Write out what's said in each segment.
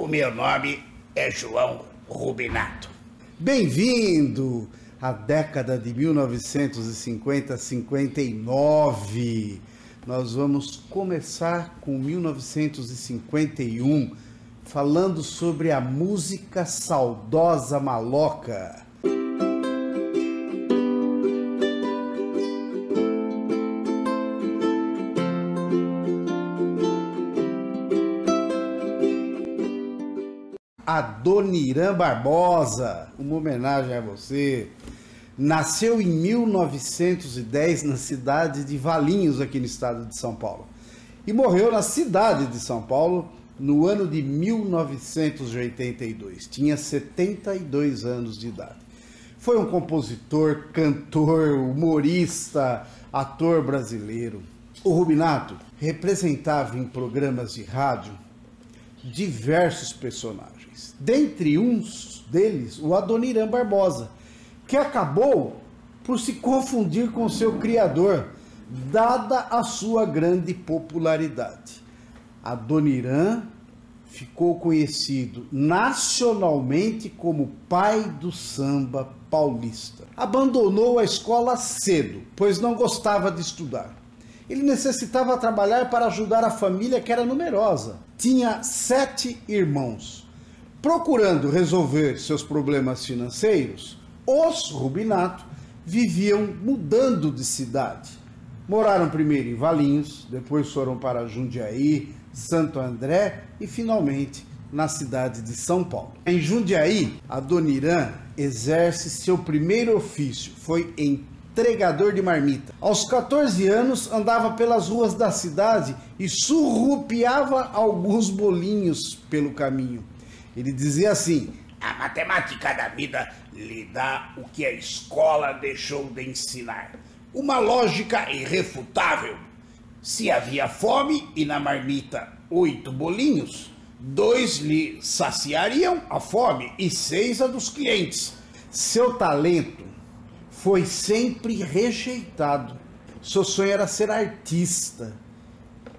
O meu nome é João Rubinato. Bem-vindo à década de 1950-59. Nós vamos começar com 1951, falando sobre a música saudosa maloca. Adoniran Barbosa, uma homenagem a você. Nasceu em 1910 na cidade de Valinhos, aqui no estado de São Paulo. E morreu na cidade de São Paulo no ano de 1982. Tinha 72 anos de idade. Foi um compositor, cantor, humorista, ator brasileiro. O Rubinato representava em programas de rádio diversos personagens dentre uns deles, o Adoniran Barbosa, que acabou por se confundir com seu criador, dada a sua grande popularidade. Adoniran ficou conhecido nacionalmente como pai do samba paulista. Abandonou a escola cedo, pois não gostava de estudar. Ele necessitava trabalhar para ajudar a família que era numerosa. Tinha sete irmãos. Procurando resolver seus problemas financeiros, os Rubinato viviam mudando de cidade. Moraram primeiro em Valinhos, depois foram para Jundiaí, Santo André e finalmente na cidade de São Paulo. Em Jundiaí, a Irã exerce seu primeiro ofício, foi entregador de marmita. Aos 14 anos, andava pelas ruas da cidade e surrupiava alguns bolinhos pelo caminho. Ele dizia assim: A matemática da vida lhe dá o que a escola deixou de ensinar. Uma lógica irrefutável. Se havia fome e na marmita oito bolinhos, dois lhe saciariam a fome e seis a dos clientes. Seu talento foi sempre rejeitado. Seu sonho era ser artista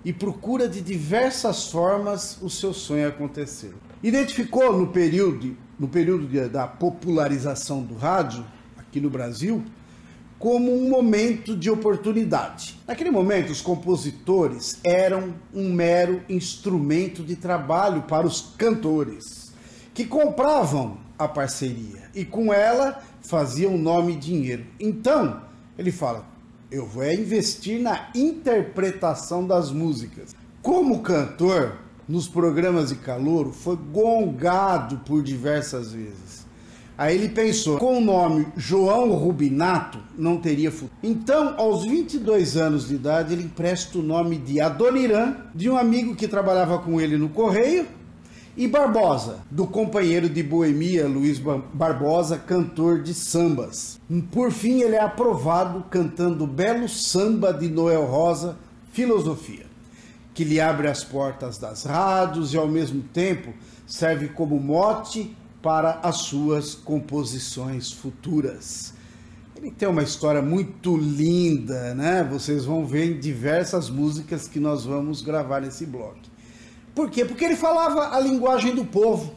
e procura de diversas formas o seu sonho acontecer. Identificou no período, no período da popularização do rádio aqui no Brasil como um momento de oportunidade. Naquele momento, os compositores eram um mero instrumento de trabalho para os cantores, que compravam a parceria e com ela faziam nome e dinheiro. Então, ele fala: eu vou investir na interpretação das músicas. Como cantor, nos programas de calor, foi gongado por diversas vezes. Aí ele pensou, com o nome João Rubinato, não teria futuro. Então, aos 22 anos de idade, ele empresta o nome de Adoniran, de um amigo que trabalhava com ele no correio, e Barbosa, do companheiro de boemia Luiz Barbosa, cantor de sambas. Por fim, ele é aprovado cantando o belo samba de Noel Rosa, Filosofia, que lhe abre as portas das rádios e ao mesmo tempo serve como mote para as suas composições futuras. Ele tem uma história muito linda, né? Vocês vão ver em diversas músicas que nós vamos gravar nesse bloco. Por quê? Porque ele falava a linguagem do povo.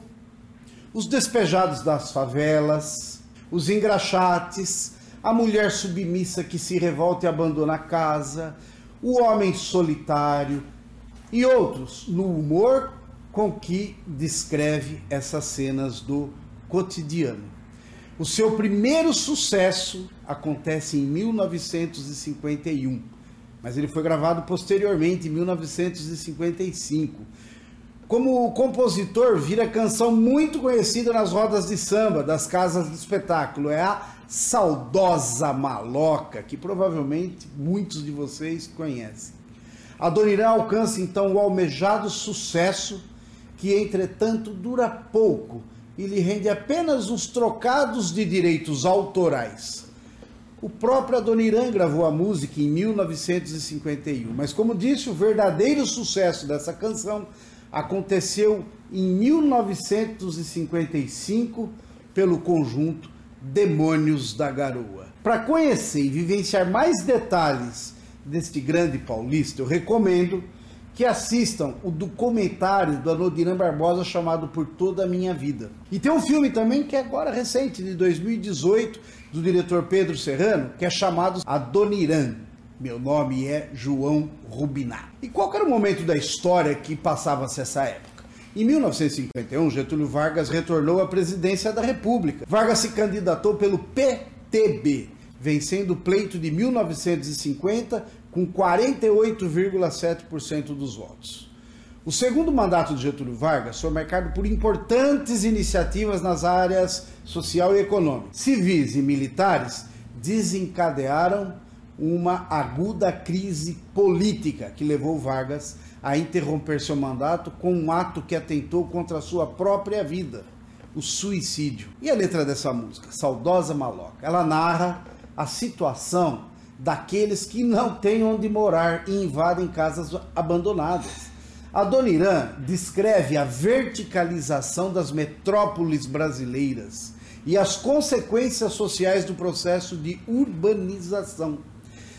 Os despejados das favelas, os engraxates, a mulher submissa que se revolta e abandona a casa, o homem solitário e outros, no humor com que descreve essas cenas do cotidiano. O seu primeiro sucesso acontece em 1951, mas ele foi gravado posteriormente, em 1955 como compositor, vira canção muito conhecida nas rodas de samba das casas de espetáculo. É a Saudosa Maloca, que provavelmente muitos de vocês conhecem. A Donirã alcança então o almejado sucesso, que entretanto dura pouco e lhe rende apenas uns trocados de direitos autorais. O próprio Adoniran gravou a música em 1951, mas como disse, o verdadeiro sucesso dessa canção aconteceu em 1955 pelo conjunto Demônios da Garoa. Para conhecer e vivenciar mais detalhes deste grande paulista, eu recomendo que assistam o documentário do Anodiran Barbosa chamado Por Toda a Minha Vida. E tem um filme também que é agora recente, de 2018, do diretor Pedro Serrano, que é chamado Adoniran. Meu nome é João Rubinar. E qual era o momento da história que passava-se essa época? Em 1951, Getúlio Vargas retornou à presidência da República. Vargas se candidatou pelo PTB, vencendo o pleito de 1950 com 48,7% dos votos. O segundo mandato de Getúlio Vargas foi marcado por importantes iniciativas nas áreas social e econômica. Civis e militares desencadearam uma aguda crise política que levou Vargas a interromper seu mandato com um ato que atentou contra a sua própria vida, o suicídio. E a letra dessa música, Saudosa Maloca, ela narra a situação daqueles que não têm onde morar e invadem casas abandonadas. A Dona Irã descreve a verticalização das metrópoles brasileiras e as consequências sociais do processo de urbanização.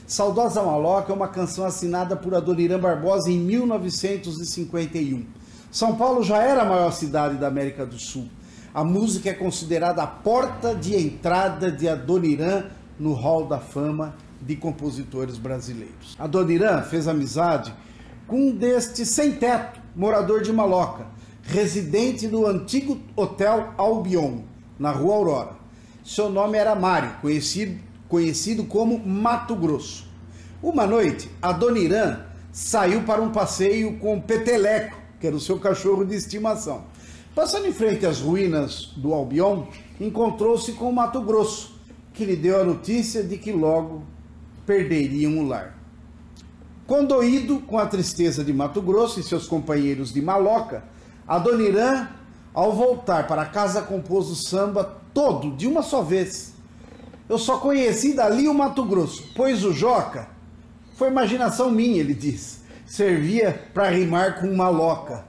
Saudosa Maloca é uma canção assinada por Adoniran Barbosa em 1951. São Paulo já era a maior cidade da América do Sul. A música é considerada a porta de entrada de Adoniran no Hall da Fama de compositores brasileiros. Adoniran fez amizade com um deste sem-teto, morador de Maloca, residente do antigo Hotel Albion, na Rua Aurora. Seu nome era Mário, conhecido conhecido como Mato Grosso. Uma noite, a Dona Irã saiu para um passeio com Peteleco, que era o seu cachorro de estimação. Passando em frente às ruínas do Albion, encontrou-se com o Mato Grosso, que lhe deu a notícia de que logo perderiam o lar. Condoído com a tristeza de Mato Grosso e seus companheiros de Maloca, a Dona Irã, ao voltar para casa, compôs o samba todo de uma só vez eu só conheci dali o Mato Grosso, pois o Joca foi imaginação minha, ele diz. Servia para rimar com maloca.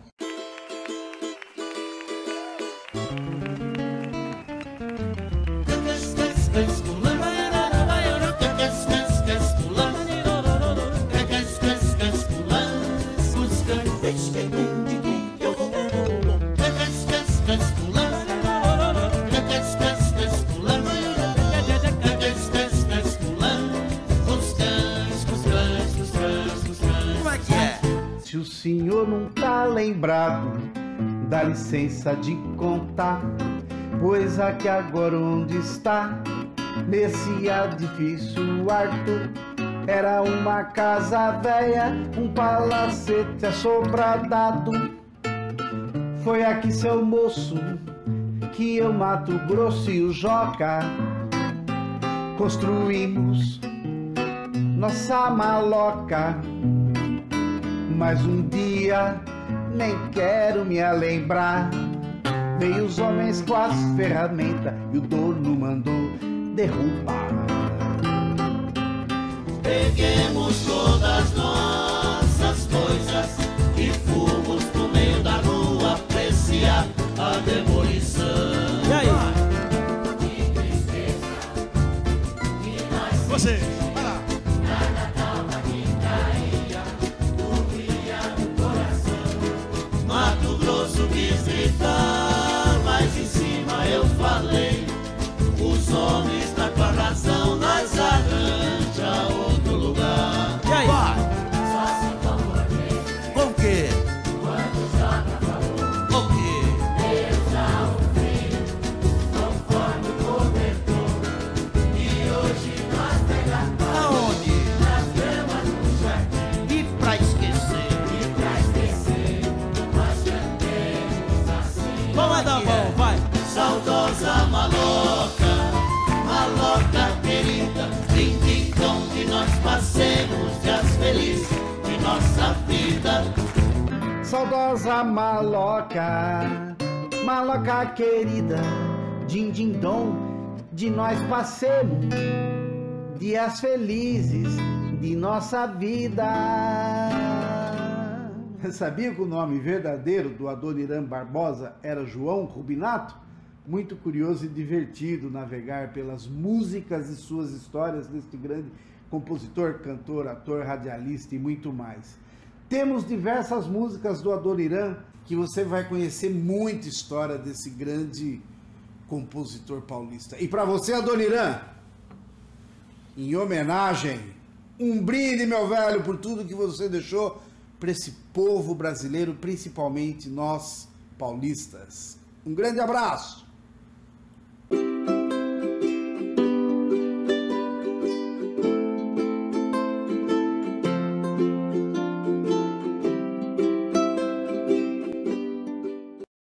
senhor lembrado, dá licença de contar, pois aqui agora onde está, nesse edifício Arthur, era uma casa velha, um palacete assobradado. Foi aqui, seu moço, que eu Mato Grosso e o Joca construímos nossa maloca mas um dia nem quero me lembrar. Veio os homens com as ferramentas e o dono mandou derrubar. Peguemos todas saudosa maloca, maloca querida, din din dom, de nós passemos dias felizes de nossa vida. Sabia que o nome verdadeiro do Adoniran Barbosa era João Rubinato? Muito curioso e divertido navegar pelas músicas e suas histórias deste grande compositor, cantor, ator, radialista e muito mais. Temos diversas músicas do Adoniran que você vai conhecer muita história desse grande compositor paulista. E para você, Adoniran, em homenagem, um brinde, meu velho, por tudo que você deixou para esse povo brasileiro, principalmente nós paulistas. Um grande abraço!